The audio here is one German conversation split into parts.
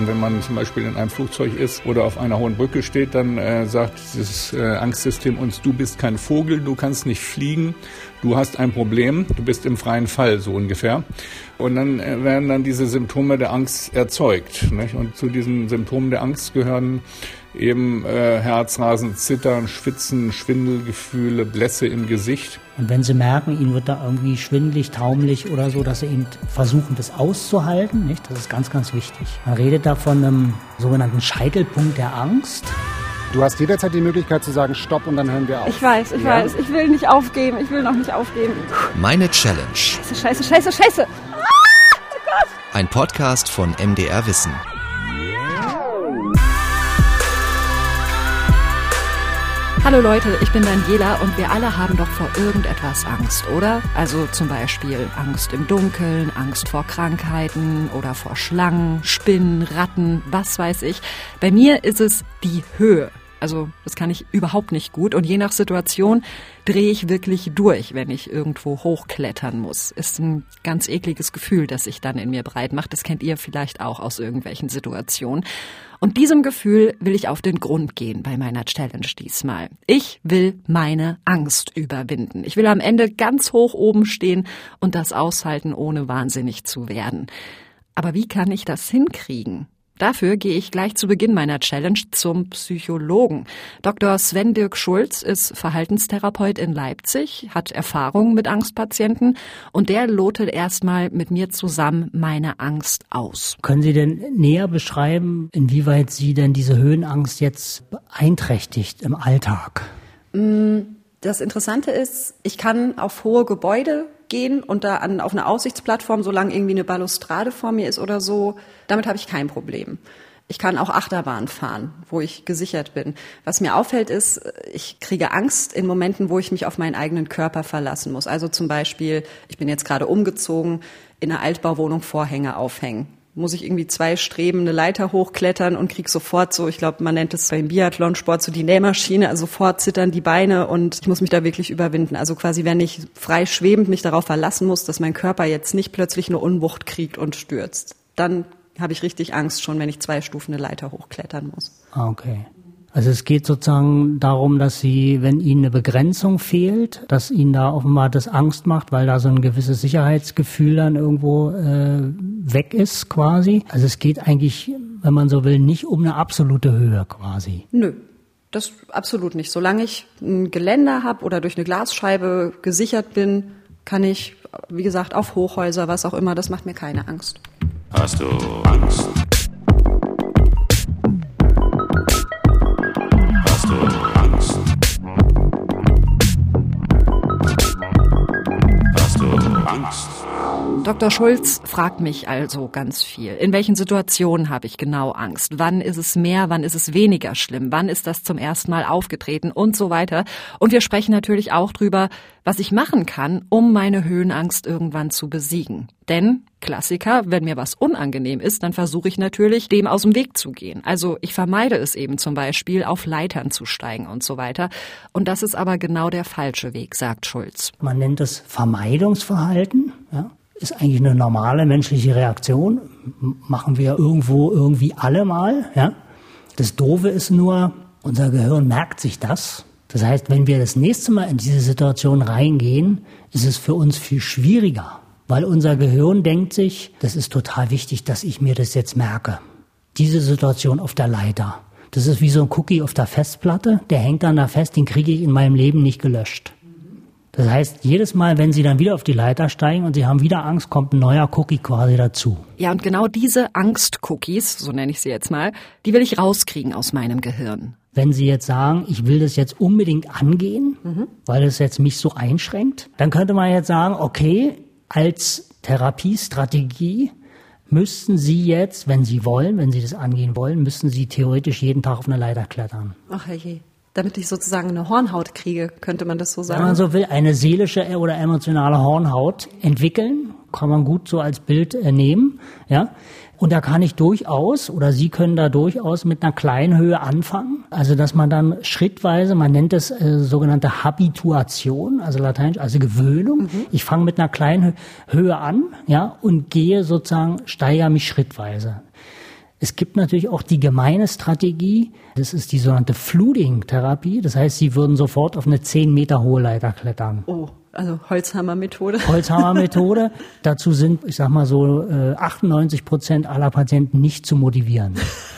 Und wenn man zum Beispiel in einem Flugzeug ist oder auf einer hohen Brücke steht, dann äh, sagt dieses äh, Angstsystem uns, du bist kein Vogel, du kannst nicht fliegen, du hast ein Problem, du bist im freien Fall, so ungefähr. Und dann äh, werden dann diese Symptome der Angst erzeugt. Nicht? Und zu diesen Symptomen der Angst gehören eben äh, Herzrasen, Zittern, Schwitzen, Schwindelgefühle, Blässe im Gesicht. Und wenn Sie merken, Ihnen wird da irgendwie schwindelig, taumelig oder so, dass Sie eben versuchen, das auszuhalten, nicht? das ist ganz, ganz wichtig. Man redet da von einem sogenannten Scheitelpunkt der Angst. Du hast jederzeit die Möglichkeit zu sagen, stopp und dann hören wir auf. Ich weiß, ich ja? weiß. Ich will nicht aufgeben. Ich will noch nicht aufgeben. Meine Challenge. Scheiße, scheiße, scheiße, scheiße. Ah, oh Ein Podcast von MDR Wissen. Hallo Leute, ich bin Daniela und wir alle haben doch vor irgendetwas Angst, oder? Also zum Beispiel Angst im Dunkeln, Angst vor Krankheiten oder vor Schlangen, Spinnen, Ratten, was weiß ich. Bei mir ist es die Höhe. Also das kann ich überhaupt nicht gut und je nach Situation drehe ich wirklich durch, wenn ich irgendwo hochklettern muss. Ist ein ganz ekliges Gefühl, das sich dann in mir breit macht. Das kennt ihr vielleicht auch aus irgendwelchen Situationen. Und diesem Gefühl will ich auf den Grund gehen bei meiner Challenge diesmal. Ich will meine Angst überwinden. Ich will am Ende ganz hoch oben stehen und das aushalten, ohne wahnsinnig zu werden. Aber wie kann ich das hinkriegen? Dafür gehe ich gleich zu Beginn meiner Challenge zum Psychologen. Dr. Sven Dirk Schulz ist Verhaltenstherapeut in Leipzig, hat Erfahrung mit Angstpatienten und der lotet erstmal mit mir zusammen meine Angst aus. Können Sie denn näher beschreiben, inwieweit Sie denn diese Höhenangst jetzt beeinträchtigt im Alltag? Mm, das Interessante ist, ich kann auf hohe Gebäude gehen und da an, auf eine Aussichtsplattform, solange irgendwie eine Balustrade vor mir ist oder so, damit habe ich kein Problem. Ich kann auch Achterbahn fahren, wo ich gesichert bin. Was mir auffällt, ist, ich kriege Angst in Momenten, wo ich mich auf meinen eigenen Körper verlassen muss. Also zum Beispiel, ich bin jetzt gerade umgezogen, in einer Altbauwohnung Vorhänge aufhängen muss ich irgendwie zwei Streben eine Leiter hochklettern und krieg sofort so, ich glaube, man nennt es beim Biathlonsport so die Nähmaschine, also sofort zittern die Beine und ich muss mich da wirklich überwinden. Also quasi, wenn ich frei schwebend mich darauf verlassen muss, dass mein Körper jetzt nicht plötzlich eine Unwucht kriegt und stürzt, dann habe ich richtig Angst schon, wenn ich zwei Stufen eine Leiter hochklettern muss. Ah, okay. Also es geht sozusagen darum, dass sie, wenn ihnen eine Begrenzung fehlt, dass ihnen da offenbar das Angst macht, weil da so ein gewisses Sicherheitsgefühl dann irgendwo äh, weg ist quasi. Also es geht eigentlich, wenn man so will, nicht um eine absolute Höhe quasi. Nö. Das absolut nicht. Solange ich ein Geländer habe oder durch eine Glasscheibe gesichert bin, kann ich, wie gesagt, auf Hochhäuser, was auch immer, das macht mir keine Angst. Hast du Angst? Dr. Schulz fragt mich also ganz viel. In welchen Situationen habe ich genau Angst? Wann ist es mehr? Wann ist es weniger schlimm? Wann ist das zum ersten Mal aufgetreten? Und so weiter. Und wir sprechen natürlich auch drüber, was ich machen kann, um meine Höhenangst irgendwann zu besiegen. Denn, Klassiker, wenn mir was unangenehm ist, dann versuche ich natürlich, dem aus dem Weg zu gehen. Also ich vermeide es eben zum Beispiel, auf Leitern zu steigen und so weiter. Und das ist aber genau der falsche Weg, sagt Schulz. Man nennt es Vermeidungsverhalten. Ja? Ist eigentlich eine normale menschliche Reaktion. Machen wir irgendwo irgendwie alle mal. Ja? Das Doofe ist nur, unser Gehirn merkt sich das. Das heißt, wenn wir das nächste Mal in diese Situation reingehen, ist es für uns viel schwieriger, weil unser Gehirn denkt sich, das ist total wichtig, dass ich mir das jetzt merke. Diese Situation auf der Leiter. Das ist wie so ein Cookie auf der Festplatte, der hängt dann da fest, den kriege ich in meinem Leben nicht gelöscht. Das heißt, jedes Mal, wenn Sie dann wieder auf die Leiter steigen und Sie haben wieder Angst, kommt ein neuer Cookie quasi dazu. Ja, und genau diese Angst-Cookies, so nenne ich sie jetzt mal, die will ich rauskriegen aus meinem Gehirn. Wenn Sie jetzt sagen, ich will das jetzt unbedingt angehen, mhm. weil es jetzt mich so einschränkt, dann könnte man jetzt sagen, okay, als Therapiestrategie müssten Sie jetzt, wenn Sie wollen, wenn Sie das angehen wollen, müssten Sie theoretisch jeden Tag auf eine Leiter klettern. Ach je damit ich sozusagen eine Hornhaut kriege, könnte man das so sagen? Wenn man so will, eine seelische oder emotionale Hornhaut entwickeln, kann man gut so als Bild äh, nehmen, ja. Und da kann ich durchaus oder Sie können da durchaus mit einer kleinen Höhe anfangen. Also dass man dann schrittweise, man nennt es äh, sogenannte Habituation, also lateinisch, also Gewöhnung. Mhm. Ich fange mit einer kleinen Höhe an, ja, und gehe sozusagen, steigere mich schrittweise. Es gibt natürlich auch die gemeine Strategie, das ist die sogenannte Flooding-Therapie. Das heißt, sie würden sofort auf eine 10 Meter hohe Leiter klettern. Oh, also Holzhammer-Methode. Holzhammer-Methode. Dazu sind, ich sag mal so, äh, 98 Prozent aller Patienten nicht zu motivieren.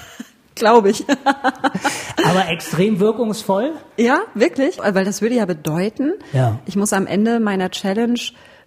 Glaube ich. Aber extrem wirkungsvoll. Ja, wirklich? Weil das würde ja bedeuten, Ja. ich muss am Ende meiner Challenge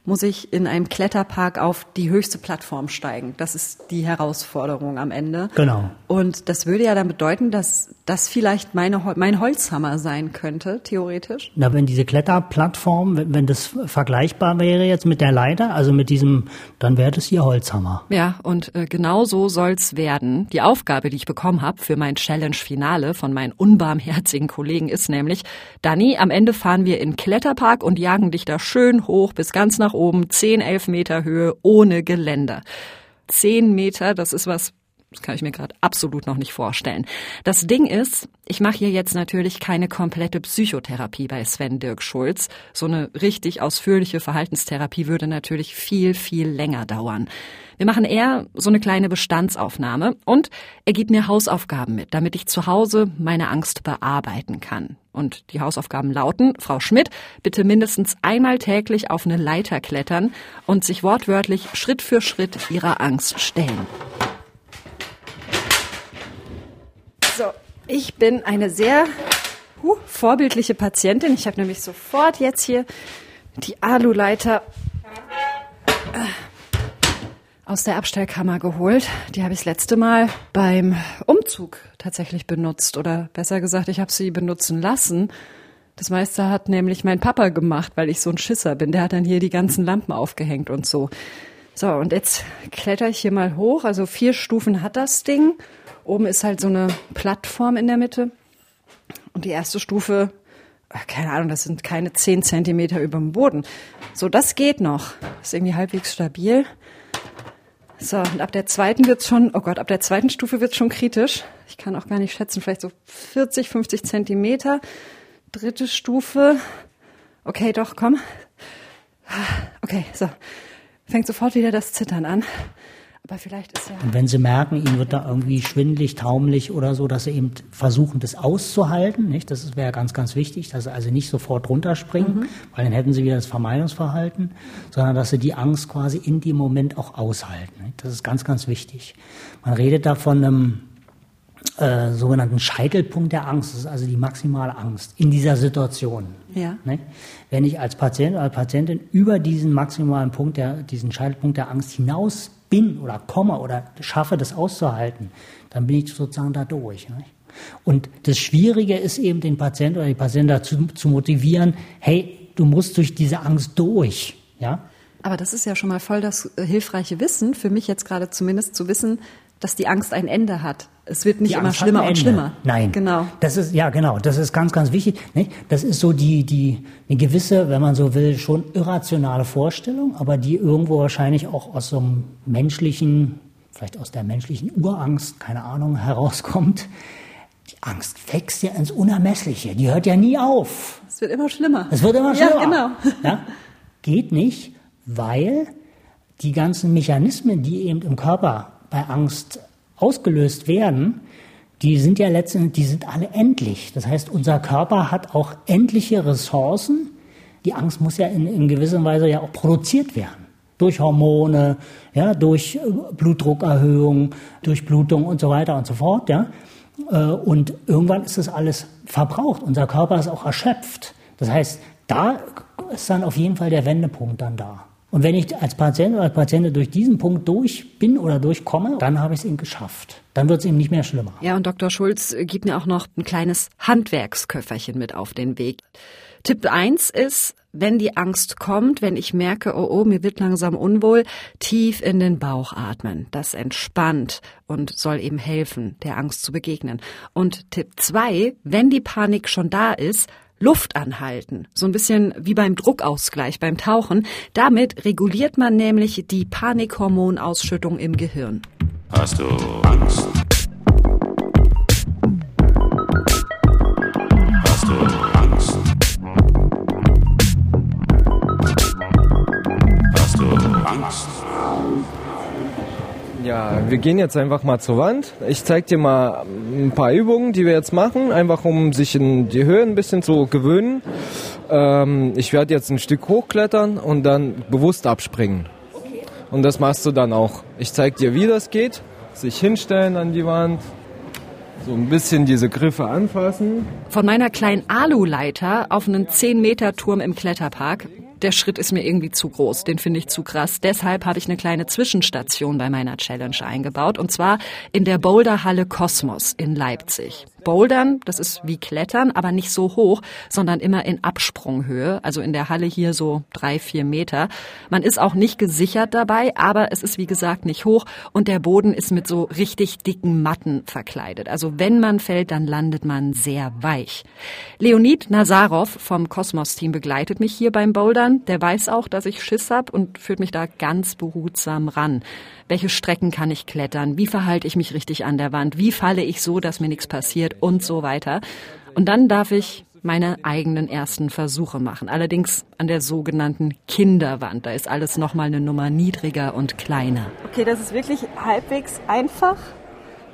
muss ich in einem Kletterpark auf die höchste Plattform steigen. Das ist die Herausforderung am Ende. Genau. Und das würde ja dann bedeuten, dass das vielleicht meine, mein Holzhammer sein könnte, theoretisch. Na, wenn diese Kletterplattform, wenn, wenn das vergleichbar wäre jetzt mit der Leiter, also mit diesem, dann wäre das ihr Holzhammer. Ja, und äh, genau so soll's werden. Die Aufgabe, die ich bekommen habe für mein Challenge-Finale von meinen unbarmherzigen Kollegen ist nämlich, Dani, am Ende fahren wir in den Kletterpark und jagen dich da schön hoch bis ganz nach oben, 10, 11 Meter Höhe, ohne Geländer. 10 Meter, das ist was, das kann ich mir gerade absolut noch nicht vorstellen. Das Ding ist, ich mache hier jetzt natürlich keine komplette Psychotherapie bei Sven Dirk Schulz. So eine richtig ausführliche Verhaltenstherapie würde natürlich viel, viel länger dauern. Wir machen eher so eine kleine Bestandsaufnahme und er gibt mir Hausaufgaben mit, damit ich zu Hause meine Angst bearbeiten kann. Und die Hausaufgaben lauten, Frau Schmidt, bitte mindestens einmal täglich auf eine Leiter klettern und sich wortwörtlich Schritt für Schritt ihrer Angst stellen. So, ich bin eine sehr huh, vorbildliche Patientin. Ich habe nämlich sofort jetzt hier die Aluleiter äh, aus der Abstellkammer geholt. Die habe ich das letzte Mal beim Umzug tatsächlich benutzt. Oder besser gesagt, ich habe sie benutzen lassen. Das meiste hat nämlich mein Papa gemacht, weil ich so ein Schisser bin. Der hat dann hier die ganzen Lampen aufgehängt und so. So, und jetzt kletter ich hier mal hoch. Also vier Stufen hat das Ding. Oben ist halt so eine Plattform in der Mitte. Und die erste Stufe, äh, keine Ahnung, das sind keine zehn Zentimeter über dem Boden. So, das geht noch. Ist irgendwie halbwegs stabil. So, und ab der zweiten wird's schon, oh Gott, ab der zweiten Stufe wird's schon kritisch. Ich kann auch gar nicht schätzen, vielleicht so 40, 50 Zentimeter. Dritte Stufe. Okay, doch, komm. Okay, so. Fängt sofort wieder das Zittern an. Aber vielleicht ist ja. Und wenn sie merken, ihnen wird da irgendwie schwindlig, taumelig oder so, dass sie eben versuchen, das auszuhalten, nicht? Das wäre ganz, ganz wichtig, dass sie also nicht sofort runterspringen, weil dann hätten sie wieder das Vermeidungsverhalten, sondern dass sie die Angst quasi in dem Moment auch aushalten. Nicht? Das ist ganz, ganz wichtig. Man redet da von einem äh, sogenannten Scheitelpunkt der Angst, das ist also die maximale Angst in dieser Situation. Ja. Ne? Wenn ich als Patient oder Patientin über diesen maximalen Punkt, der, diesen Scheitelpunkt der Angst hinaus bin oder komme oder schaffe, das auszuhalten, dann bin ich sozusagen da durch. Ne? Und das Schwierige ist eben, den Patienten oder die Patienten dazu zu motivieren, hey, du musst durch diese Angst durch. Ja? Aber das ist ja schon mal voll das äh, hilfreiche Wissen, für mich jetzt gerade zumindest zu wissen, dass die Angst ein Ende hat. Es wird nicht Die immer Angst schlimmer und schlimmer. Nein. Genau. Das ist, ja, genau. Das ist ganz, ganz wichtig. Nicht? Das ist so die, die, eine gewisse, wenn man so will, schon irrationale Vorstellung, aber die irgendwo wahrscheinlich auch aus so einem menschlichen, vielleicht aus der menschlichen Urangst, keine Ahnung, herauskommt. Die Angst wächst ja ins Unermessliche. Die hört ja nie auf. Es wird immer schlimmer. Es wird immer Ja, schlimmer. genau. Ja? Geht nicht, weil die ganzen Mechanismen, die eben im Körper bei Angst ausgelöst werden, die sind ja letztendlich, die sind alle endlich. Das heißt, unser Körper hat auch endliche Ressourcen. Die Angst muss ja in, in gewisser Weise ja auch produziert werden. Durch Hormone, ja, durch äh, Blutdruckerhöhung, durch Blutung und so weiter und so fort, ja. Äh, Und irgendwann ist das alles verbraucht. Unser Körper ist auch erschöpft. Das heißt, da ist dann auf jeden Fall der Wendepunkt dann da. Und wenn ich als Patient oder als Patientin durch diesen Punkt durch bin oder durchkomme, dann habe ich es eben geschafft. Dann wird es eben nicht mehr schlimmer. Ja, und Dr. Schulz gibt mir auch noch ein kleines Handwerksköfferchen mit auf den Weg. Tipp eins ist, wenn die Angst kommt, wenn ich merke, oh, oh, mir wird langsam unwohl, tief in den Bauch atmen. Das entspannt und soll eben helfen, der Angst zu begegnen. Und Tipp zwei, wenn die Panik schon da ist, Luft anhalten. So ein bisschen wie beim Druckausgleich beim Tauchen. Damit reguliert man nämlich die Panikhormonausschüttung im Gehirn. Hast du Angst? Wir gehen jetzt einfach mal zur Wand. Ich zeige dir mal ein paar Übungen, die wir jetzt machen, einfach um sich in die Höhe ein bisschen zu gewöhnen. Ähm, ich werde jetzt ein Stück hochklettern und dann bewusst abspringen. Und das machst du dann auch. Ich zeige dir, wie das geht. Sich hinstellen an die Wand, so ein bisschen diese Griffe anfassen. Von meiner kleinen Aluleiter auf einen 10-Meter-Turm im Kletterpark. Der Schritt ist mir irgendwie zu groß, den finde ich zu krass. Deshalb habe ich eine kleine Zwischenstation bei meiner Challenge eingebaut und zwar in der Boulderhalle Kosmos in Leipzig. Bouldern, das ist wie Klettern, aber nicht so hoch, sondern immer in Absprunghöhe, also in der Halle hier so drei, vier Meter. Man ist auch nicht gesichert dabei, aber es ist wie gesagt nicht hoch und der Boden ist mit so richtig dicken Matten verkleidet. Also wenn man fällt, dann landet man sehr weich. Leonid Nazarov vom Kosmos-Team begleitet mich hier beim Bouldern. Der weiß auch, dass ich Schiss hab und führt mich da ganz behutsam ran. Welche Strecken kann ich klettern? Wie verhalte ich mich richtig an der Wand? Wie falle ich so, dass mir nichts passiert? Und so weiter. Und dann darf ich meine eigenen ersten Versuche machen. Allerdings an der sogenannten Kinderwand. Da ist alles nochmal eine Nummer niedriger und kleiner. Okay, das ist wirklich halbwegs einfach,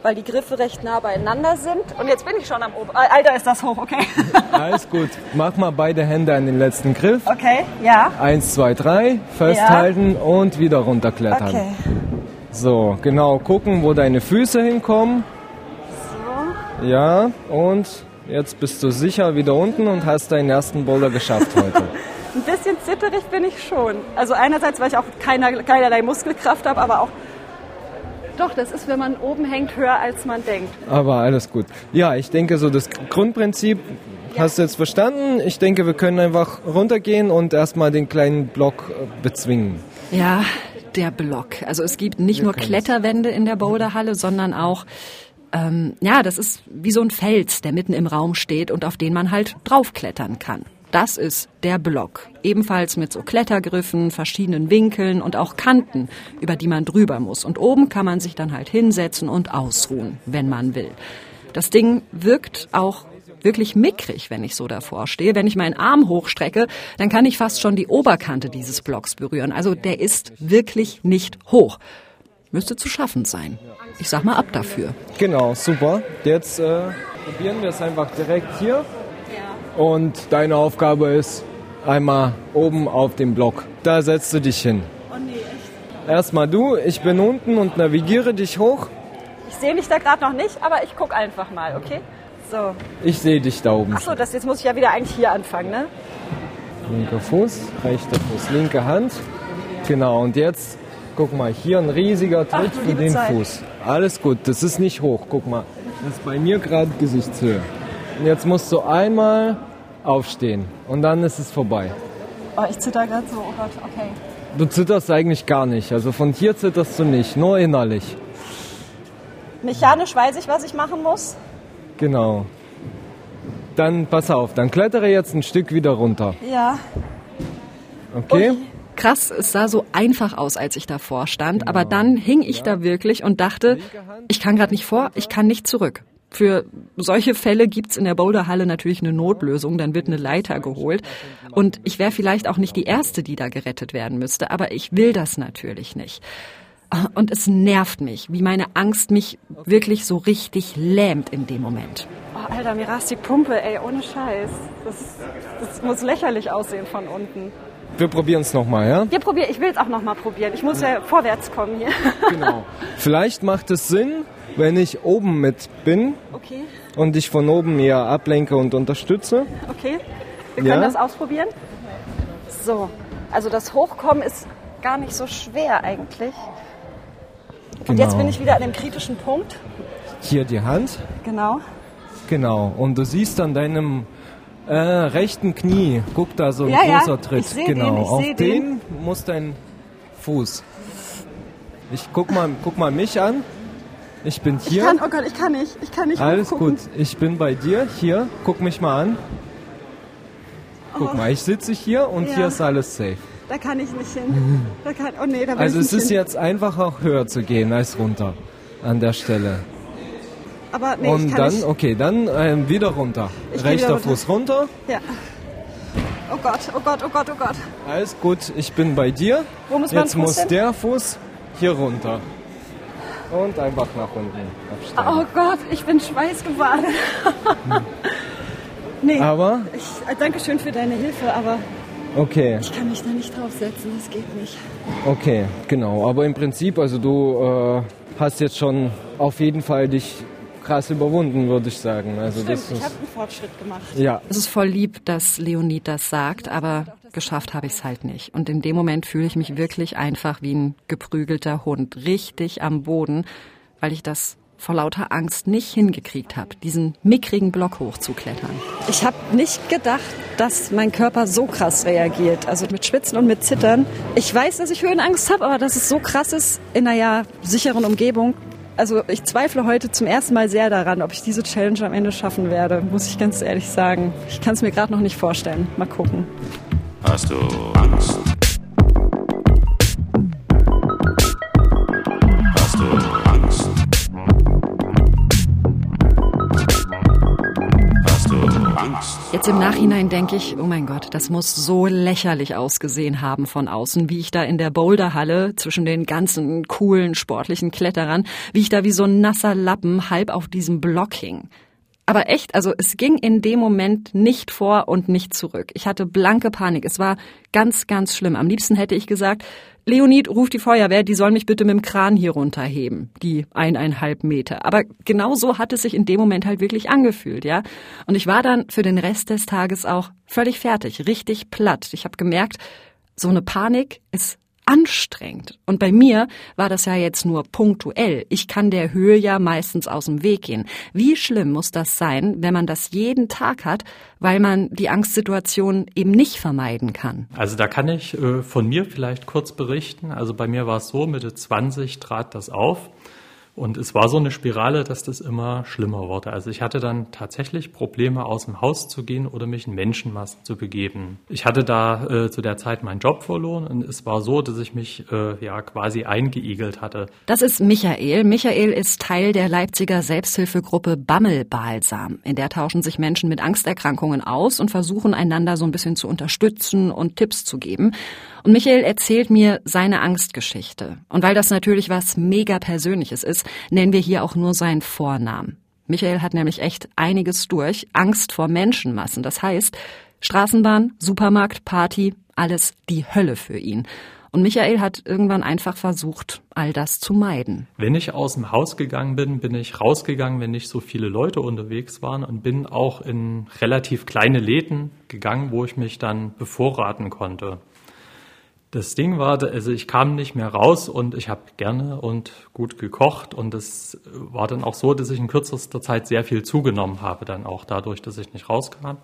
weil die Griffe recht nah beieinander sind. Und jetzt bin ich schon am Ober... Alter, ist das hoch, okay. Alles gut. Mach mal beide Hände an den letzten Griff. Okay, ja. Eins, zwei, drei. Festhalten und wieder runterklettern. Okay. So, genau. Gucken, wo deine Füße hinkommen. Ja, und jetzt bist du sicher wieder unten und hast deinen ersten Boulder geschafft heute. Ein bisschen zitterig bin ich schon. Also einerseits, weil ich auch keiner, keinerlei Muskelkraft habe, aber auch... Doch, das ist, wenn man oben hängt, höher als man denkt. Aber alles gut. Ja, ich denke, so das Grundprinzip hast du jetzt verstanden. Ich denke, wir können einfach runtergehen und erstmal den kleinen Block äh, bezwingen. Ja, der Block. Also es gibt nicht nur können's. Kletterwände in der Boulderhalle, sondern auch ähm, ja, das ist wie so ein Fels, der mitten im Raum steht und auf den man halt draufklettern kann. Das ist der Block. Ebenfalls mit so Klettergriffen, verschiedenen Winkeln und auch Kanten, über die man drüber muss. Und oben kann man sich dann halt hinsetzen und ausruhen, wenn man will. Das Ding wirkt auch wirklich mickrig, wenn ich so davor stehe. Wenn ich meinen Arm hochstrecke, dann kann ich fast schon die Oberkante dieses Blocks berühren. Also der ist wirklich nicht hoch. Müsste zu schaffen sein. Ich sag mal ab dafür. Genau, super. Jetzt äh, probieren wir es einfach direkt hier. Und deine Aufgabe ist einmal oben auf dem Block. Da setzt du dich hin. Oh nee, echt. Erstmal du, ich bin unten und navigiere dich hoch. Ich sehe mich da gerade noch nicht, aber ich gucke einfach mal, okay? So. Ich sehe dich da oben. Achso, das jetzt muss ich ja wieder eigentlich hier anfangen, ne? Linker Fuß, rechter Fuß, linke Hand. Genau, und jetzt, guck mal, hier ein riesiger Ach, Tritt du für den Zeit. Fuß. Alles gut, das ist nicht hoch, guck mal. Das ist bei mir gerade Gesichtshöhe. Und jetzt musst du einmal aufstehen und dann ist es vorbei. Oh, ich zitter gerade so, oh Gott, okay. Du zitterst eigentlich gar nicht, also von hier zitterst du nicht, nur innerlich. Mechanisch weiß ich, was ich machen muss. Genau. Dann pass auf, dann klettere jetzt ein Stück wieder runter. Ja. Okay? Krass, es sah so einfach aus, als ich davor stand, aber dann hing ich da wirklich und dachte, ich kann gerade nicht vor, ich kann nicht zurück. Für solche Fälle gibt's in der Boulderhalle natürlich eine Notlösung, dann wird eine Leiter geholt. Und ich wäre vielleicht auch nicht die Erste, die da gerettet werden müsste, aber ich will das natürlich nicht. Und es nervt mich, wie meine Angst mich wirklich so richtig lähmt in dem Moment. Oh, Alter, mir rast die Pumpe, ey, ohne Scheiß. Das, das muss lächerlich aussehen von unten. Wir probieren es nochmal, ja? Wir probieren, ich will es auch noch mal probieren. Ich muss ja vorwärts kommen hier. Genau. Vielleicht macht es Sinn, wenn ich oben mit bin Okay, und dich von oben eher ablenke und unterstütze. okay. Wir Ja? können das ausprobieren. So, also das Hochkommen ist gar nicht so schwer eigentlich. Und jetzt Genau. bin ich wieder an dem kritischen Punkt. Hier die Hand. Genau. Genau. Und du siehst an deinem äh, rechten Knie, guck da so ein Ja, ja, großer Tritt. ich seh genau. den, ich Auf den den. muss dein Fuß. Ich guck mal, guck mal mich an. Ich bin Ich hier. kann, oh Gott, ich kann nicht. Ich kann nicht Alles gut. Ich bin bei dir. Hier, guck mich mal an. Guck mal, ich sitze hier und Oh. Ja. hier ist alles safe. Da kann ich nicht hin. Da kann, oh nee, da will Also ich es nicht ist hin. jetzt einfach auch höher zu gehen als runter an der Stelle. Aber nee, und dann, nicht. okay, dann ähm, wieder runter. Ich Rechter wieder runter. Fuss runter. Ja. Oh Gott, oh Gott, oh Gott, oh Gott. Alles gut, ich bin bei dir. Wo muss Jetzt Fuß muss hin? der Fuß hier runter. Und einfach nach unten abstellen. Oh Gott, ich bin schweißgebadet. nee, Aber, ich, äh, danke schön für deine Hilfe, aber okay, ich kann mich da nicht draufsetzen, das geht nicht. okay, genau. Aber im Prinzip, also du äh, hast jetzt schon auf jeden Fall dich krass überwunden, würde ich sagen. Also Stimmt, das ich ist, habe einen Fortschritt gemacht. ja, Es ist voll lieb, dass Leonid das sagt, aber geschafft habe ich es halt nicht. Und in dem Moment fühle ich mich wirklich einfach wie ein geprügelter Hund, richtig am Boden, weil ich das vor lauter Angst nicht hingekriegt habe, diesen mickrigen Block hochzuklettern. Ich habe nicht gedacht, dass mein Körper so krass reagiert. Also mit Schwitzen und mit Zittern. Ich weiß, dass ich Höhenangst habe, aber dass es so krass ist in einer ja sicheren Umgebung. Also ich zweifle heute zum ersten Mal sehr daran, ob ich diese Challenge am Ende schaffen werde, muss ich ganz ehrlich sagen. Ich kann es mir gerade noch nicht vorstellen. Mal gucken. Hast du Angst? Jetzt im Nachhinein denke ich, oh mein Gott, das muss so lächerlich ausgesehen haben von außen, wie ich da in der Boulderhalle zwischen den ganzen coolen sportlichen Kletterern, wie ich da wie so ein nasser Lappen halb auf diesem Block hing. Aber echt, also es ging in dem Moment nicht vor und nicht zurück. Ich hatte blanke Panik. Es war ganz, ganz schlimm. Am liebsten hätte ich gesagt, Leonid, ruf die Feuerwehr, die soll mich bitte mit dem Kran hier runterheben. Die eineinhalb Meter. Aber genau so hat es sich in dem Moment halt wirklich angefühlt, ja. Und ich war dann für den Rest des Tages auch völlig fertig, richtig platt. Ich habe gemerkt, so eine Panik ist anstrengend. Und bei mir war das ja jetzt nur punktuell. Ich kann der Höhe ja meistens aus dem Weg gehen. Wie schlimm muss das sein, wenn man das jeden Tag hat, weil man die Angstsituation eben nicht vermeiden kann? Also da kann ich äh, von mir vielleicht kurz berichten. Also bei mir war es so, Mitte 20 trat das auf. Und es war so eine Spirale, dass das immer schlimmer wurde. Also ich hatte dann tatsächlich Probleme, aus dem Haus zu gehen oder mich in Menschenmassen zu begeben. Ich hatte da äh, zu der Zeit meinen Job verloren und es war so, dass ich mich äh, ja quasi eingeigelt hatte. Das ist Michael. Michael ist Teil der Leipziger Selbsthilfegruppe Bammelbalsam. In der tauschen sich Menschen mit Angsterkrankungen aus und versuchen einander so ein bisschen zu unterstützen und Tipps zu geben. Und Michael erzählt mir seine Angstgeschichte. Und weil das natürlich was mega Persönliches ist, nennen wir hier auch nur seinen Vornamen. Michael hat nämlich echt einiges durch. Angst vor Menschenmassen. Das heißt, Straßenbahn, Supermarkt, Party, alles die Hölle für ihn. Und Michael hat irgendwann einfach versucht, all das zu meiden. Wenn ich aus dem Haus gegangen bin, bin ich rausgegangen, wenn nicht so viele Leute unterwegs waren und bin auch in relativ kleine Läden gegangen, wo ich mich dann bevorraten konnte. Das Ding war, also ich kam nicht mehr raus und ich habe gerne und gut gekocht und es war dann auch so, dass ich in kürzester Zeit sehr viel zugenommen habe, dann auch dadurch, dass ich nicht rauskam.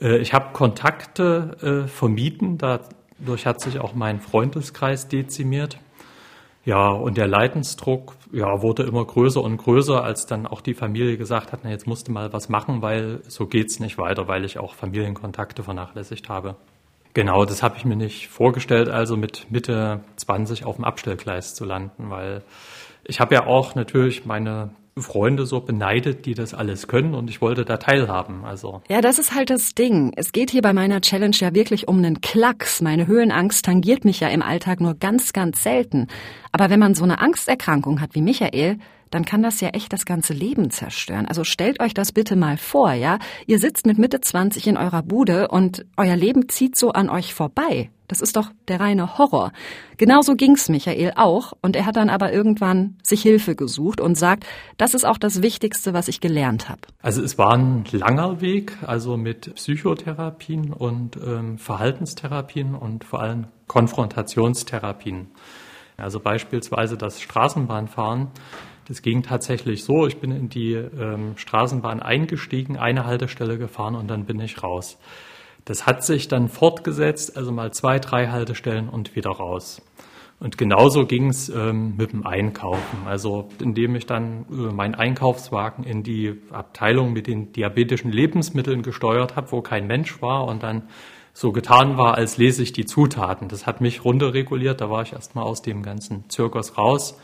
Äh, Ich habe Kontakte äh, vermieden, dadurch hat sich auch mein Freundeskreis dezimiert. Ja, und der Leidensdruck ja, wurde immer größer und größer, als dann auch die Familie gesagt hat, na, jetzt musst du mal was machen, weil so geht's nicht weiter, weil ich auch Familienkontakte vernachlässigt habe. Genau, das habe ich mir nicht vorgestellt, also mit Mitte 20 auf dem Abstellgleis zu landen, weil ich habe ja auch natürlich meine Freunde so beneidet, die das alles können und ich wollte da teilhaben. Also Ja, das ist halt das Ding. Es geht hier bei meiner Challenge ja wirklich um einen Klacks. Meine Höhenangst tangiert mich ja im Alltag nur ganz, ganz selten. Aber wenn man so eine Angsterkrankung hat wie Michael, dann kann das ja echt das ganze Leben zerstören. Also stellt euch das bitte mal vor, ja? Ihr sitzt mit Mitte 20 in eurer Bude und euer Leben zieht so an euch vorbei. Das ist doch der reine Horror. Genauso ging's Michael auch und er hat dann aber irgendwann sich Hilfe gesucht und sagt, das ist auch das Wichtigste, was ich gelernt habe. Also es war ein langer Weg, also mit Psychotherapien und ähm, Verhaltenstherapien und vor allem Konfrontationstherapien. Also beispielsweise das Straßenbahnfahren. Das ging tatsächlich so, ich bin in die ähm, Straßenbahn eingestiegen, eine Haltestelle gefahren und dann bin ich raus. Das hat sich dann fortgesetzt, also mal zwei, drei Haltestellen und wieder raus. Und genauso ging es ähm, mit dem Einkaufen. Also indem ich dann äh, meinen Einkaufswagen in die Abteilung mit den diabetischen Lebensmitteln gesteuert habe, wo kein Mensch war und dann so getan war, als lese ich die Zutaten. Das hat mich runterreguliert. Da war ich erstmal aus dem ganzen Zirkus raus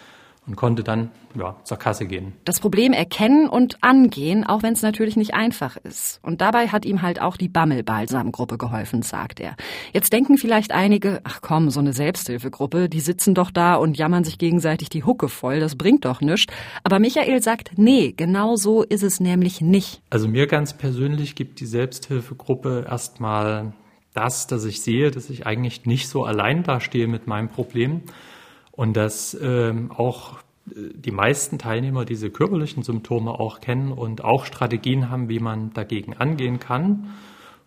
und konnte dann ja, zur Kasse gehen. Das Problem erkennen und angehen, auch wenn es natürlich nicht einfach ist. Und dabei hat ihm halt auch die Bammel-Balsam-Gruppe geholfen, sagt er. Jetzt denken vielleicht einige, ach komm, so eine Selbsthilfegruppe, die sitzen doch da und jammern sich gegenseitig die Hucke voll, das bringt doch nichts. Aber Michael sagt, nee, genau so ist es nämlich nicht. Also mir ganz persönlich gibt die Selbsthilfegruppe erstmal das, dass ich sehe, dass ich eigentlich nicht so allein dastehe mit meinem Problem und dass ähm, auch äh, die meisten Teilnehmer diese körperlichen Symptome auch kennen und auch Strategien haben, wie man dagegen angehen kann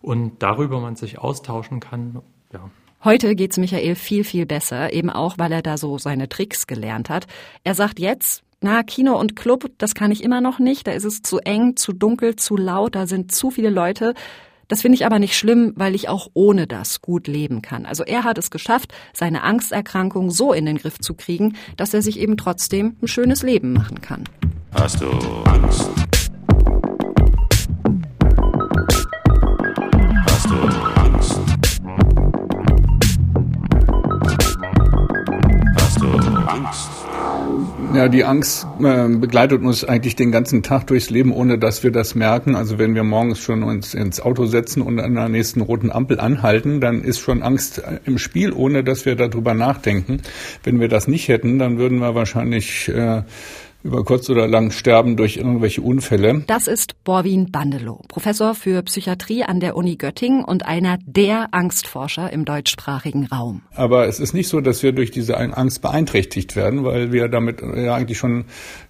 und darüber man sich austauschen kann. Ja. Heute geht's Michael viel, viel besser, eben auch, weil er da so seine Tricks gelernt hat. Er sagt jetzt, na, Kino und Club, das kann ich immer noch nicht, da ist es zu eng, zu dunkel, zu laut, da sind zu viele Leute. Das finde ich aber nicht schlimm, weil ich auch ohne das gut leben kann. Also er hat es geschafft, seine Angsterkrankung so in den Griff zu kriegen, dass er sich eben trotzdem ein schönes Leben machen kann. Hast du Angst? Ja, die Angst äh, begleitet uns eigentlich den ganzen Tag durchs Leben, ohne dass wir das merken. Also wenn wir morgens schon uns ins Auto setzen und an der nächsten roten Ampel anhalten, dann ist schon Angst äh, im Spiel, ohne dass wir darüber nachdenken. Wenn wir das nicht hätten, dann würden wir wahrscheinlich äh, über kurz oder lang sterben durch irgendwelche Unfälle. Das ist Borwin Bandelow, Professor für Psychiatrie an der Uni Göttingen und einer der Angstforscher im deutschsprachigen Raum. Aber es ist nicht so, dass wir durch diese Angst beeinträchtigt werden, weil wir damit ja eigentlich schon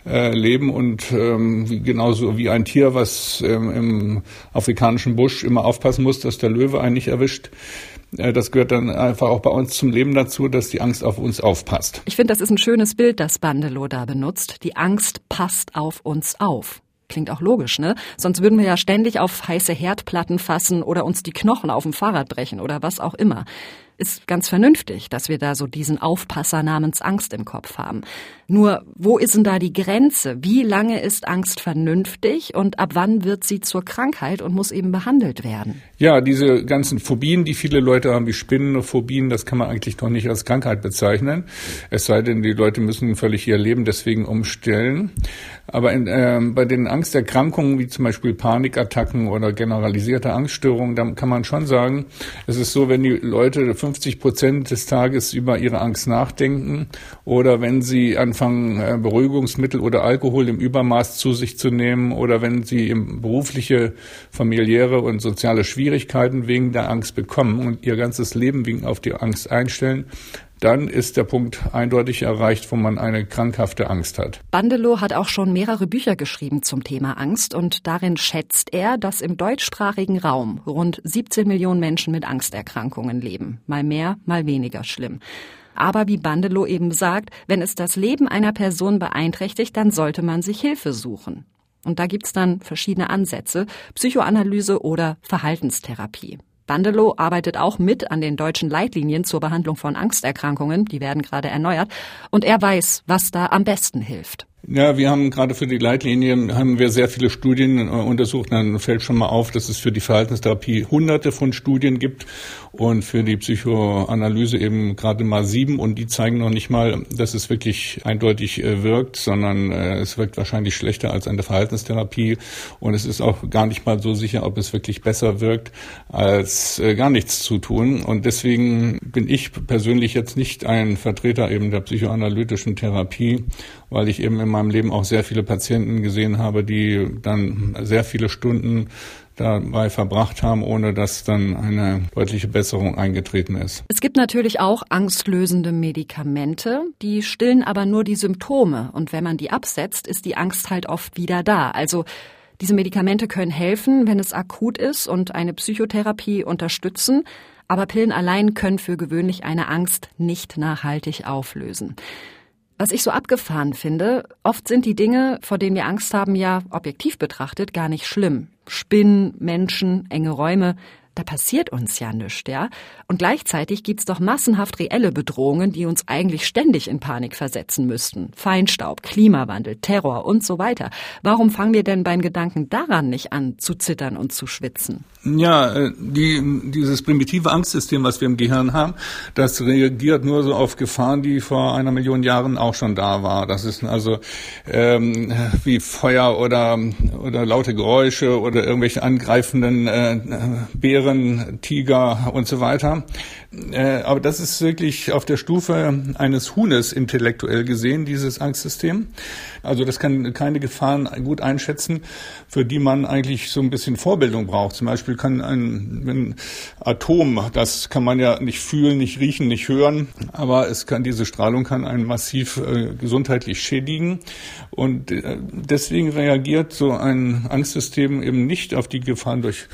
äh, leben und ähm, genauso wie ein Tier, was ähm, im afrikanischen Busch immer aufpassen muss, dass der Löwe einen nicht erwischt äh, das gehört dann einfach auch bei uns zum Leben dazu, dass die Angst auf uns aufpasst. Ich finde, das ist ein schönes Bild, das Bandelow da benutzt. Die Angst passt auf uns auf. Klingt auch logisch, ne? Sonst würden wir ja ständig auf heiße Herdplatten fassen oder uns die Knochen auf dem Fahrrad brechen oder was auch immer ist ganz vernünftig, dass wir da so diesen Aufpasser namens Angst im Kopf haben. Nur, wo ist denn da die Grenze? Wie lange ist Angst vernünftig und ab wann wird sie zur Krankheit und muss eben behandelt werden? Ja, diese ganzen Phobien, die viele Leute haben, wie Spinnenphobien, das kann man eigentlich noch nicht als Krankheit bezeichnen. Es sei denn, die Leute müssen völlig ihr Leben deswegen umstellen. Aber in, äh, bei den Angsterkrankungen, wie zum Beispiel Panikattacken oder generalisierte Angststörungen, da kann man schon sagen, es ist so, wenn die Leute 50 Prozent des Tages über ihre Angst nachdenken oder wenn sie anfangen, äh, Beruhigungsmittel oder Alkohol im Übermaß zu sich zu nehmen oder wenn sie berufliche, familiäre und soziale Schwierigkeiten wegen der Angst bekommen und ihr ganzes Leben wegen auf die Angst einstellen, dann ist der Punkt eindeutig erreicht, wo man eine krankhafte Angst hat. Bandelow hat auch schon mehrere Bücher geschrieben zum Thema Angst und darin schätzt er, dass im deutschsprachigen Raum rund 17 Millionen Menschen mit Angsterkrankungen leben. Mal mehr, mal weniger schlimm. Aber wie Bandelow eben sagt, wenn es das Leben einer Person beeinträchtigt, dann sollte man sich Hilfe suchen. Und da gibt's dann verschiedene Ansätze, Psychoanalyse oder Verhaltenstherapie. Bandelow arbeitet auch mit an den deutschen Leitlinien zur Behandlung von Angsterkrankungen. Die werden gerade erneuert. Und er weiß, was da am besten hilft. Ja, wir haben gerade für die Leitlinien haben wir sehr viele Studien äh, untersucht. Dann fällt schon mal auf, dass es für die Verhaltenstherapie hunderte von Studien gibt und für die Psychoanalyse eben gerade mal sieben und die zeigen noch nicht mal, dass es wirklich eindeutig äh, wirkt, sondern äh, es wirkt wahrscheinlich schlechter als eine Verhaltenstherapie und es ist auch gar nicht mal so sicher, ob es wirklich besser wirkt, als gar nichts zu tun. Und deswegen bin ich persönlich jetzt nicht ein Vertreter eben der psychoanalytischen Therapie, weil ich eben im meinem Leben auch sehr viele Patienten gesehen habe, die dann sehr viele Stunden dabei verbracht haben, ohne dass dann eine deutliche Besserung eingetreten ist. Es gibt natürlich auch angstlösende Medikamente, die stillen aber nur die Symptome. Und wenn man die absetzt, ist die Angst halt oft wieder da. Also diese Medikamente können helfen, wenn es akut ist und eine Psychotherapie unterstützen. Aber Pillen allein können für gewöhnlich eine Angst nicht nachhaltig auflösen. Was ich so abgefahren finde, oft sind die Dinge, vor denen wir Angst haben, ja objektiv betrachtet gar nicht schlimm. Spinnen, Menschen, enge Räume, da passiert uns ja nichts, ja? Und gleichzeitig gibt's doch massenhaft reelle Bedrohungen, die uns eigentlich ständig in Panik versetzen müssten. Feinstaub, Klimawandel, Terror und so weiter. Warum fangen wir denn beim Gedanken daran nicht an zu zittern und zu schwitzen? Ja, äh, die, dieses primitive Angstsystem, was wir im Gehirn haben, das reagiert nur so auf Gefahren, die vor einer Million Jahren auch schon da war. Das ist also ähm, wie Feuer oder, oder laute Geräusche oder irgendwelche angreifenden äh, Bären, Tiger und so weiter. Äh, aber das ist wirklich auf der Stufe eines Huhnes intellektuell gesehen, dieses Angstsystem. Also das kann keine Gefahren gut einschätzen, für die man eigentlich so ein bisschen Vorbildung braucht. Zum Beispiel kann ein, ein Atom, das kann man ja nicht fühlen, nicht riechen, nicht hören, aber es kann diese Strahlung kann einen massiv äh, gesundheitlich schädigen und äh, deswegen reagiert so ein Angstsystem eben nicht auf die Gefahren durch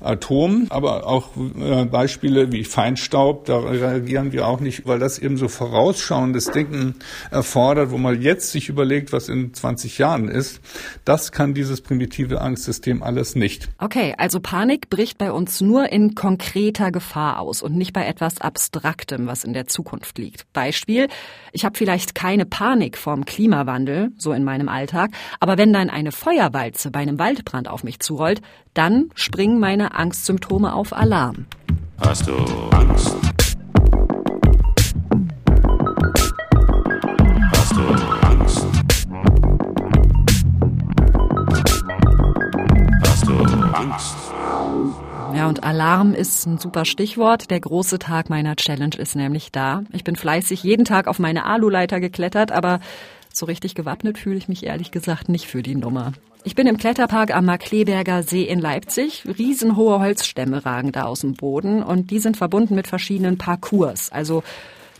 Atom, aber auch äh, Beispiele wie Feinstaub, da reagieren wir auch nicht, weil das eben so vorausschauendes Denken erfordert, wo man jetzt sich überlegt, was in 20 Jahren ist. Das kann dieses primitive Angstsystem alles nicht. Okay, also Panik bricht bei uns nur in konkreter Gefahr aus und nicht bei etwas Abstraktem, was in der Zukunft liegt. Beispiel, ich habe vielleicht keine Panik vorm Klimawandel, so in meinem Alltag, aber wenn dann eine Feuerwalze bei einem Waldbrand auf mich zurollt, dann springen meine Angstsymptome auf Alarm. Hast du Angst? Hast du Angst? Hast du Angst? Ja, und Alarm ist ein super Stichwort. Der große Tag meiner Challenge ist nämlich da. Ich bin fleißig jeden Tag auf meine Aluleiter geklettert, aber so richtig gewappnet fühle ich mich ehrlich gesagt nicht für die Nummer. Ich bin im Kletterpark am Markleberger See in Leipzig. Riesenhohe Holzstämme ragen da aus dem Boden und die sind verbunden mit verschiedenen Parcours. Also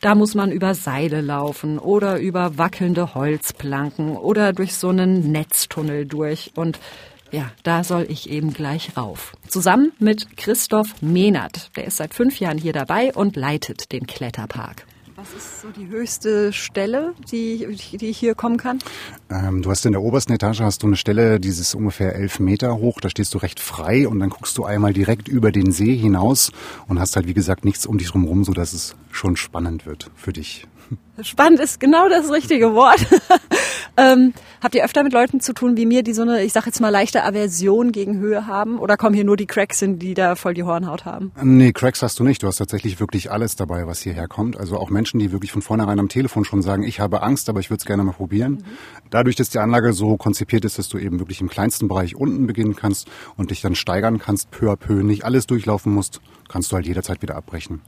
da muss man über Seile laufen oder über wackelnde Holzplanken oder durch so einen Netztunnel durch und ja, da soll ich eben gleich rauf. Zusammen mit Christoph Mehnert. Der ist seit fünf Jahren hier dabei und leitet den Kletterpark. Was ist so die höchste Stelle, die, die ich hier kommen kann? Ähm, du hast in der obersten Etage hast du eine Stelle, die ist ungefähr elf Meter hoch. Da stehst du recht frei und dann guckst du einmal direkt über den See hinaus und hast halt wie gesagt nichts um dich drumherum, so dass es schon spannend wird für dich. Spannend ist genau das richtige Wort. Ähm, habt ihr öfter mit Leuten zu tun wie mir, die so eine, ich sag jetzt mal, leichte Aversion gegen Höhe haben? Oder kommen hier nur die Cracks hin, die da voll die Hornhaut haben? Nee, Cracks hast du nicht. Du hast tatsächlich wirklich alles dabei, was hierher kommt. Also auch Menschen, die wirklich von vornherein am Telefon schon sagen, ich habe Angst, aber ich würde es gerne mal probieren. Mhm. Dadurch, dass die Anlage so konzipiert ist, dass du eben wirklich im kleinsten Bereich unten beginnen kannst und dich dann steigern kannst, peu à peu, nicht alles durchlaufen musst, kannst du halt jederzeit wieder abbrechen.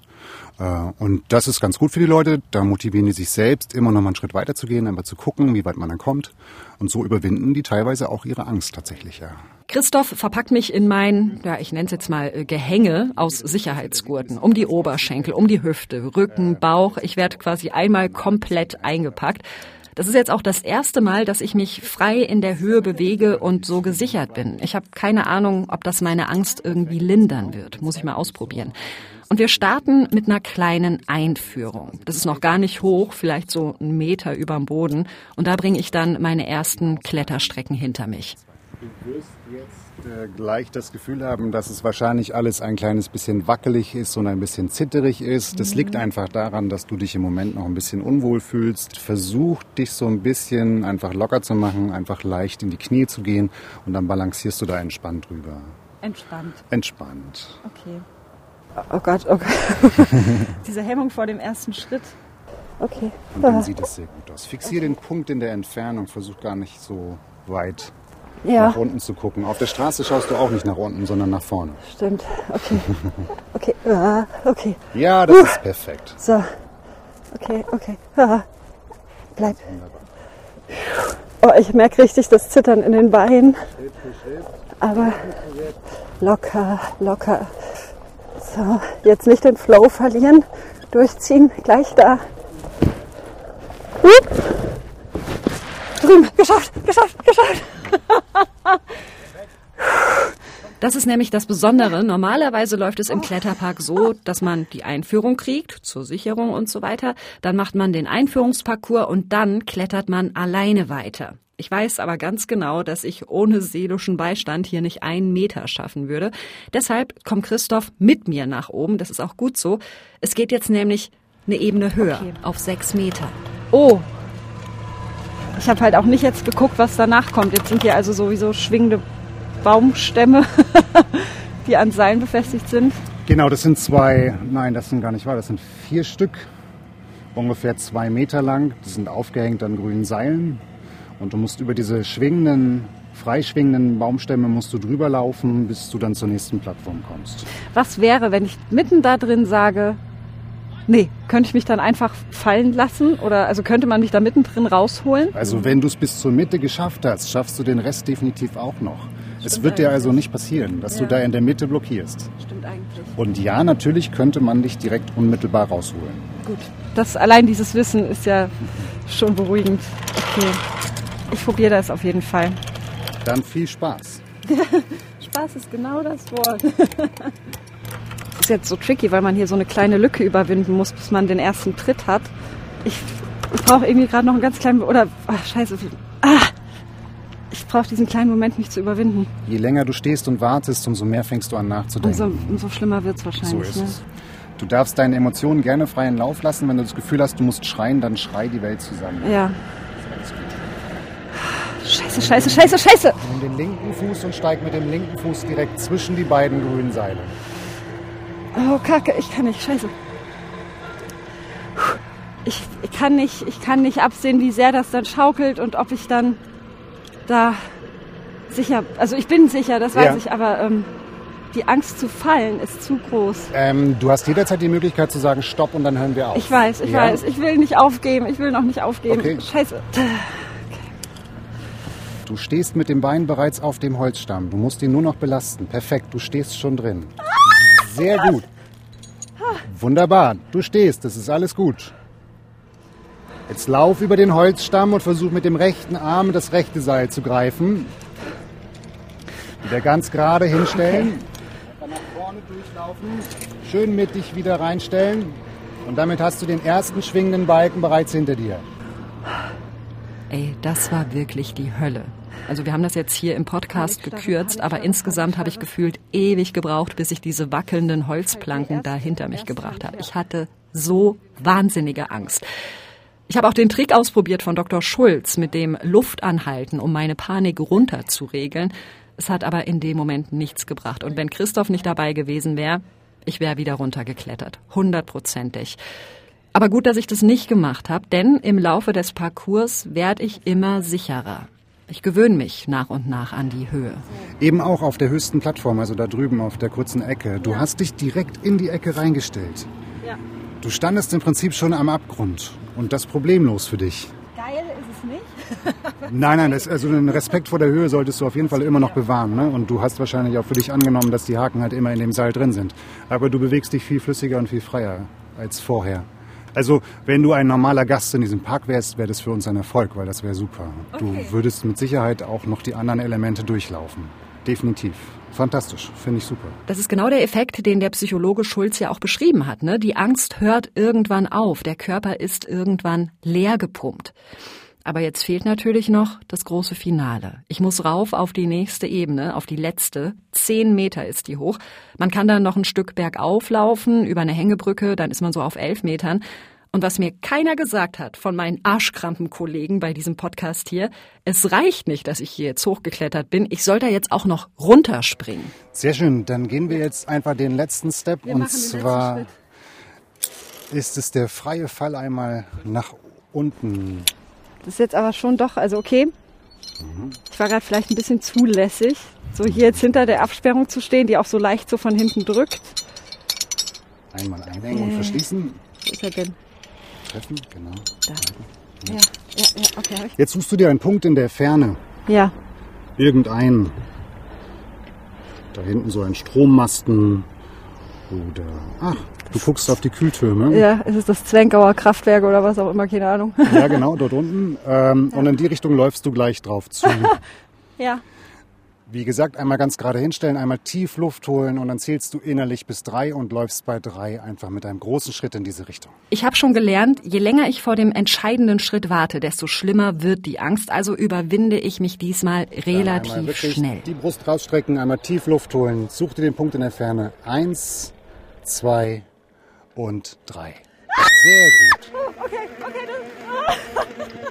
Äh, und das ist ganz gut für die Leute. Da motivieren die sich selbst, immer noch mal einen Schritt weiter zu gehen, einfach zu gucken, wie weit man dann kommt. Und so überwinden die teilweise auch ihre Angst tatsächlich, ja. Christoph verpackt mich in mein, ja, ich nenne es jetzt mal äh, Gehänge aus Sicherheitsgurten. Um die Oberschenkel, um die Hüfte, Rücken, Bauch. Ich werde quasi einmal komplett eingepackt. Das ist jetzt auch das erste Mal, dass ich mich frei in der Höhe bewege und so gesichert bin. Ich habe keine Ahnung, ob das meine Angst irgendwie lindern wird. Muss ich mal ausprobieren. Und wir starten mit einer kleinen Einführung. Das ist noch gar nicht hoch, vielleicht so einen Meter überm Boden. Und da bringe ich dann meine ersten Kletterstrecken hinter mich. Du wirst jetzt äh, gleich das Gefühl haben, dass es wahrscheinlich alles ein kleines bisschen wackelig ist und ein bisschen zitterig ist. Das mhm. liegt einfach daran, dass du dich im Moment noch ein bisschen unwohl fühlst. Versuch dich so ein bisschen einfach locker zu machen, einfach leicht in die Knie zu gehen und dann balancierst du da entspannt drüber. Entspannt. Entspannt. Okay. Oh Gott, oh Gott. Diese Hemmung vor dem ersten Schritt. Okay. Und dann sieht es sehr gut aus. Fixiere okay. den Punkt in der Entfernung, versuch gar nicht so weit ja. nach unten zu gucken. Auf der Straße schaust du auch nicht nach unten, sondern nach vorne. Stimmt, okay. Okay, uh, okay. Ja, das uh. ist perfekt. So, okay, okay. Uh. Bleib. Oh, ich merke richtig das Zittern in den Beinen. Aber locker, locker. So, jetzt nicht den Flow verlieren. Durchziehen, gleich da. Drüben, geschafft, geschafft, geschafft. Das ist nämlich das Besondere. Normalerweise läuft es im Kletterpark so, dass man die Einführung kriegt, zur Sicherung und so weiter. Dann macht man den Einführungsparcours und dann klettert man alleine weiter. Ich weiß aber ganz genau, dass ich ohne seelischen Beistand hier nicht einen Meter schaffen würde. Deshalb kommt Christoph mit mir nach oben. Das ist auch gut so. Es geht jetzt nämlich eine Ebene höher, Okay. auf sechs Meter. Oh. Ich habe halt auch nicht jetzt geguckt, was danach kommt. Jetzt sind hier also sowieso schwingende Baumstämme, die an Seilen befestigt sind. Genau, das sind zwei, nein, das sind gar nicht wahr, das sind vier Stück, ungefähr zwei Meter lang. Die sind aufgehängt an grünen Seilen. Und du musst über diese schwingenden, freischwingenden Baumstämme musst du drüber laufen, bis du dann zur nächsten Plattform kommst. Was wäre, wenn ich mitten da drin sage, nee, könnte ich mich dann einfach fallen lassen? Oder also könnte man mich da mittendrin rausholen? Also wenn du es bis zur Mitte geschafft hast, schaffst du den Rest definitiv auch noch. Es wird dir also nicht passieren, dass du da in der Mitte blockierst. Stimmt eigentlich. Und ja, natürlich könnte man dich direkt unmittelbar rausholen. Gut. Das allein dieses Wissen ist ja schon beruhigend. Okay. Ich probiere das auf jeden Fall. Dann viel Spaß. Spaß ist genau das Wort. ist jetzt so tricky, weil man hier so eine kleine Lücke überwinden muss, bis man den ersten Tritt hat. Ich, ich brauche irgendwie gerade noch einen ganz kleinen oder ach, scheiße. Ah, ich brauche diesen kleinen Moment, mich zu überwinden. Je länger du stehst und wartest, umso mehr fängst du an nachzudenken. Umso, umso schlimmer wird's wahrscheinlich. So ist ne? es. Du darfst deine Emotionen gerne freien Lauf lassen. Wenn du das Gefühl hast, du musst schreien, dann schrei die Welt zusammen. Ja. Scheiße, scheiße, scheiße, scheiße. Nimm den linken Fuß und steig mit dem linken Fuß direkt zwischen die beiden grünen Seile. Oh, Kacke, ich kann nicht, scheiße. Ich, ich, kann nicht, ich kann nicht absehen, wie sehr das dann schaukelt und ob ich dann da sicher, also ich bin sicher, das weiß Ja. ich, aber ähm, die Angst zu fallen ist zu groß. Ähm, du hast jederzeit die Möglichkeit zu sagen Stopp und dann hören wir auf. Ich weiß, ich Ja? weiß, ich will nicht aufgeben, ich will noch nicht aufgeben. Okay. Scheiße. Du stehst mit dem Bein bereits auf dem Holzstamm. Du musst ihn nur noch belasten. Perfekt, du stehst schon drin. Sehr gut. Wunderbar, du stehst, das ist alles gut. Jetzt lauf über den Holzstamm und versuch mit dem rechten Arm das rechte Seil zu greifen. Wieder ganz gerade hinstellen. Dann nach vorne durchlaufen. Schön mittig wieder reinstellen. Und damit hast du den ersten schwingenden Balken bereits hinter dir. Ey, das war wirklich die Hölle. Also wir haben das jetzt hier im Podcast gekürzt, aber insgesamt habe ich gefühlt ewig gebraucht, bis ich diese wackelnden Holzplanken da hinter mich gebracht habe. Ich hatte so wahnsinnige Angst. Ich habe auch den Trick ausprobiert von Dr. Schulz mit dem Luftanhalten, um meine Panik runterzuregeln. Es hat aber in dem Moment nichts gebracht. Und wenn Christoph nicht dabei gewesen wäre, ich wäre wieder runtergeklettert. Hundertprozentig. Aber gut, dass ich das nicht gemacht habe, denn im Laufe des Parcours werde ich immer sicherer. Ich gewöhne mich nach und nach an die Höhe. Eben auch auf der höchsten Plattform, also da drüben auf der kurzen Ecke. Du hast dich direkt in die Ecke reingestellt. Ja. Du standest im Prinzip schon am Abgrund und das problemlos für dich. Geil ist es nicht. Nein, nein, das, also den Respekt vor der Höhe solltest du auf jeden Fall immer noch bewahren. Ne? Und du hast wahrscheinlich auch für dich angenommen, dass die Haken halt immer in dem Seil drin sind. Aber du bewegst dich viel flüssiger und viel freier als vorher. Also, wenn du ein normaler Gast in diesem Park wärst, wäre das für uns ein Erfolg, weil das wäre super. Du würdest mit Sicherheit auch noch die anderen Elemente durchlaufen. Definitiv. Fantastisch. Finde ich super. Das ist genau der Effekt, den der Psychologe Schulz ja auch beschrieben hat. Ne? Die Angst hört irgendwann auf. Der Körper ist irgendwann leer gepumpt. Aber jetzt fehlt natürlich noch das große Finale. Ich muss rauf auf die nächste Ebene, auf die letzte. Zehn Meter ist die hoch. Man kann dann noch ein Stück bergauf laufen, über eine Hängebrücke, dann ist man so auf elf Metern. Und was mir keiner gesagt hat von meinen Arschkrampenkollegen bei diesem Podcast hier, es reicht nicht, dass ich hier jetzt hochgeklettert bin. Ich soll da jetzt auch noch runterspringen. Sehr schön. Dann gehen wir jetzt einfach den letzten Step. und zwar ist es der freie Fall einmal nach unten. Das ist jetzt aber schon doch, also okay. Ich war gerade vielleicht ein bisschen zu lässig, so hier jetzt hinter der Absperrung zu stehen, die auch so leicht so von hinten drückt. Einmal einhängen und verschließen. Wo ist er denn? Treffen, genau. Da. Ja, ja, ja, okay. Jetzt suchst du dir einen Punkt in der Ferne. Ja, Irgendeinen. Da hinten so ein Strommasten. Oder. Ach, du guckst auf die Kühltürme. ja, ist es das Zwenkauer Kraftwerk oder was auch immer, keine Ahnung. Ja, genau, dort unten. Ähm, Und in die Richtung läufst du gleich drauf zu. Ja, Wie gesagt, einmal ganz gerade hinstellen, einmal tief Luft holen und dann zählst du innerlich bis drei und läufst bei drei einfach mit einem großen Schritt in diese Richtung. Ich habe schon gelernt, je länger ich vor dem entscheidenden Schritt warte, desto schlimmer wird die Angst. Also überwinde ich mich diesmal relativ schnell. Die Brust rausstrecken, einmal tief Luft holen. Such dir den Punkt in der Ferne. Eins, zwei und drei. Sehr gut. Okay, okay,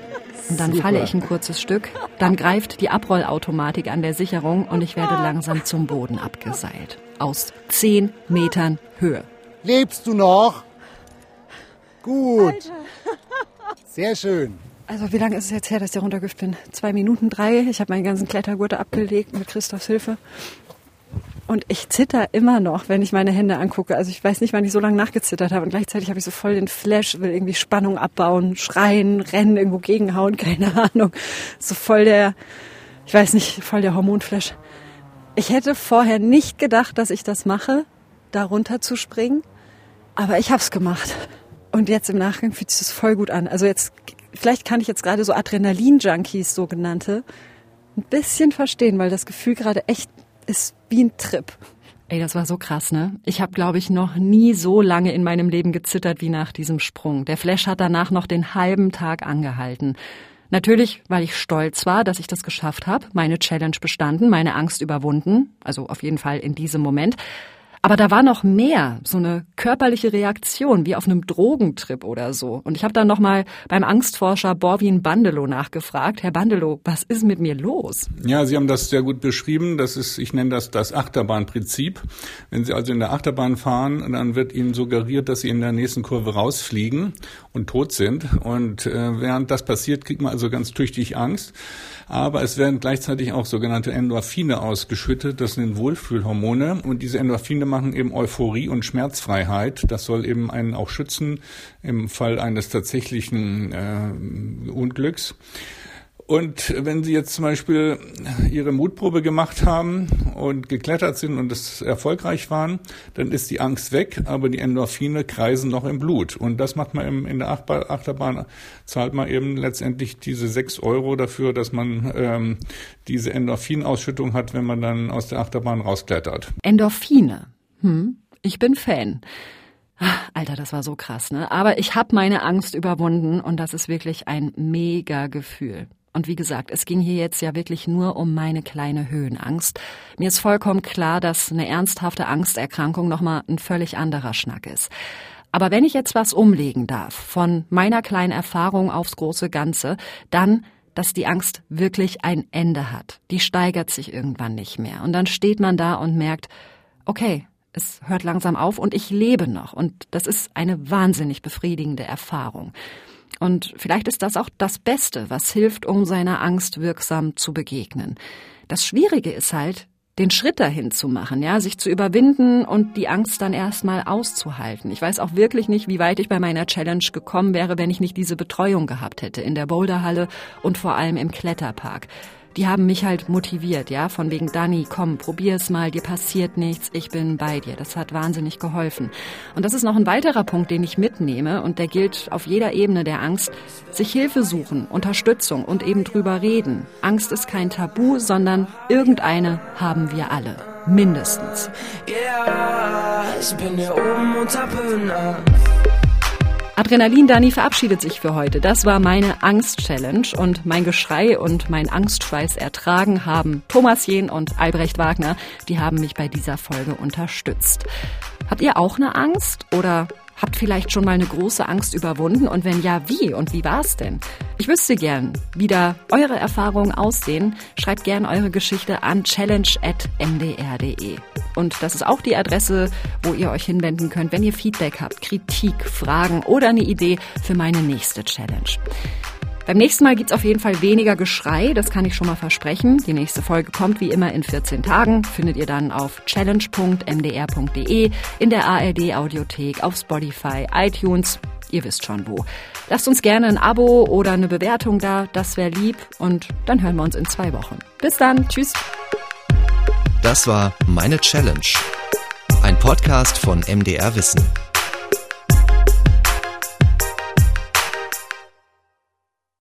und dann Super. falle ich ein kurzes Stück, dann greift die Abrollautomatik an der Sicherung und ich werde langsam zum Boden abgeseilt. Aus zehn Metern Höhe. Lebst du noch? Gut. Sehr schön. Also wie lange ist es jetzt her, dass ich runtergehüpft bin? Zwei Minuten, drei. Ich habe meinen ganzen Klettergurte abgelegt mit Christophs Hilfe. Und ich zitter immer noch, wenn ich meine Hände angucke. Also ich weiß nicht, wann ich so lange nachgezittert habe. Und gleichzeitig habe ich so voll den Flash, will irgendwie Spannung abbauen, schreien, rennen, irgendwo gegenhauen, keine Ahnung. So voll der, ich weiß nicht, voll der Hormonflash. Ich hätte vorher nicht gedacht, dass ich das mache, da runter zu springen. Aber ich habe es gemacht. Und jetzt im Nachgang fühlt sich das voll gut an. Also jetzt, vielleicht kann ich jetzt gerade so Adrenalin-Junkies, sogenannte, ein bisschen verstehen, weil das Gefühl gerade echt ist wie ein Trip. Ey, das war so krass, ne? Ich habe, glaube ich, noch nie so lange in meinem Leben gezittert wie nach diesem Sprung. Der Flash hat danach noch den halben Tag angehalten. Natürlich, weil ich stolz war, dass ich das geschafft habe, meine Challenge bestanden, meine Angst überwunden, also auf jeden Fall in diesem Moment. Aber da war noch mehr, so eine körperliche Reaktion, wie auf einem Drogentrip oder so. Und ich habe dann nochmal beim Angstforscher Borwin Bandelow nachgefragt. Herr Bandelow, was ist mit mir los? Ja, Sie haben das sehr gut beschrieben. Das ist, ich nenne das das Achterbahnprinzip. Wenn Sie also in der Achterbahn fahren, dann wird Ihnen suggeriert, dass Sie in der nächsten Kurve rausfliegen und tot sind. Und äh, während das passiert, kriegt man also ganz tüchtig Angst. Aber es werden gleichzeitig auch sogenannte Endorphine ausgeschüttet. Das sind Wohlfühlhormone. Und diese Endorphine machen eben Euphorie und Schmerzfreiheit. Das soll eben einen auch schützen im Fall eines tatsächlichen äh, Unglücks. Und wenn Sie jetzt zum Beispiel Ihre Mutprobe gemacht haben und geklettert sind und es erfolgreich waren, dann ist die Angst weg, aber die Endorphine kreisen noch im Blut. Und das macht man in der Achterbahn, zahlt man eben letztendlich diese sechs Euro dafür, dass man ähm, diese Endorphinausschüttung hat, wenn man dann aus der Achterbahn rausklettert. Endorphine. Hm, ich bin Fan. Alter, das war so krass, ne? Aber ich habe meine Angst überwunden und das ist wirklich ein mega Gefühl. Und wie gesagt, es ging hier jetzt ja wirklich nur um meine kleine Höhenangst. Mir ist vollkommen klar, dass eine ernsthafte Angsterkrankung nochmal ein völlig anderer Schnack ist. Aber wenn ich jetzt was umlegen darf, von meiner kleinen Erfahrung aufs große Ganze, dann, dass die Angst wirklich ein Ende hat. Die steigert sich irgendwann nicht mehr. Und dann steht man da und merkt, okay, es hört langsam auf und ich lebe noch. Und das ist eine wahnsinnig befriedigende Erfahrung. Und vielleicht ist das auch das Beste, was hilft, um seiner Angst wirksam zu begegnen. Das Schwierige ist halt, den Schritt dahin zu machen, ja, sich zu überwinden und die Angst dann erstmal auszuhalten. Ich weiß auch wirklich nicht, wie weit ich bei meiner Challenge gekommen wäre, wenn ich nicht diese Betreuung gehabt hätte in der Boulderhalle und vor allem im Kletterpark die haben mich halt motiviert, ja, von wegen Dani, komm, probier's mal, dir passiert nichts, ich bin bei dir. Das hat wahnsinnig geholfen. Und das ist noch ein weiterer Punkt, den ich mitnehme und der gilt auf jeder Ebene der Angst, sich Hilfe suchen, Unterstützung und eben drüber reden. Angst ist kein Tabu, sondern irgendeine haben wir alle. Mindestens. Yeah, ich bin hier oben hab Höhenangst. Adrenalin Dani verabschiedet sich für heute. Das war meine Angst-Challenge und mein Geschrei und mein Angstschweiß ertragen haben Thomas Jehn und Albrecht Wagner. Die haben mich bei dieser Folge unterstützt. Habt ihr auch eine Angst oder Habt vielleicht schon mal eine große Angst überwunden und wenn ja, wie und wie war's denn? Ich wüsste gern, wie da eure Erfahrungen aussehen. Schreibt gern eure Geschichte an challenge@mdr.de. Und das ist auch die Adresse, wo ihr euch hinwenden könnt, wenn ihr Feedback habt, Kritik, Fragen oder eine Idee für meine nächste Challenge. Beim nächsten Mal gibt's auf jeden Fall weniger Geschrei, das kann ich schon mal versprechen. Die nächste Folge kommt wie immer in 14 Tagen, findet ihr dann auf challenge.mdr.de, in der ARD Audiothek, auf Spotify, iTunes, ihr wisst schon wo. Lasst uns gerne ein Abo oder eine Bewertung da, das wäre lieb und dann hören wir uns in zwei Wochen. Bis dann, tschüss. Das war Meine Challenge, ein Podcast von MDR Wissen.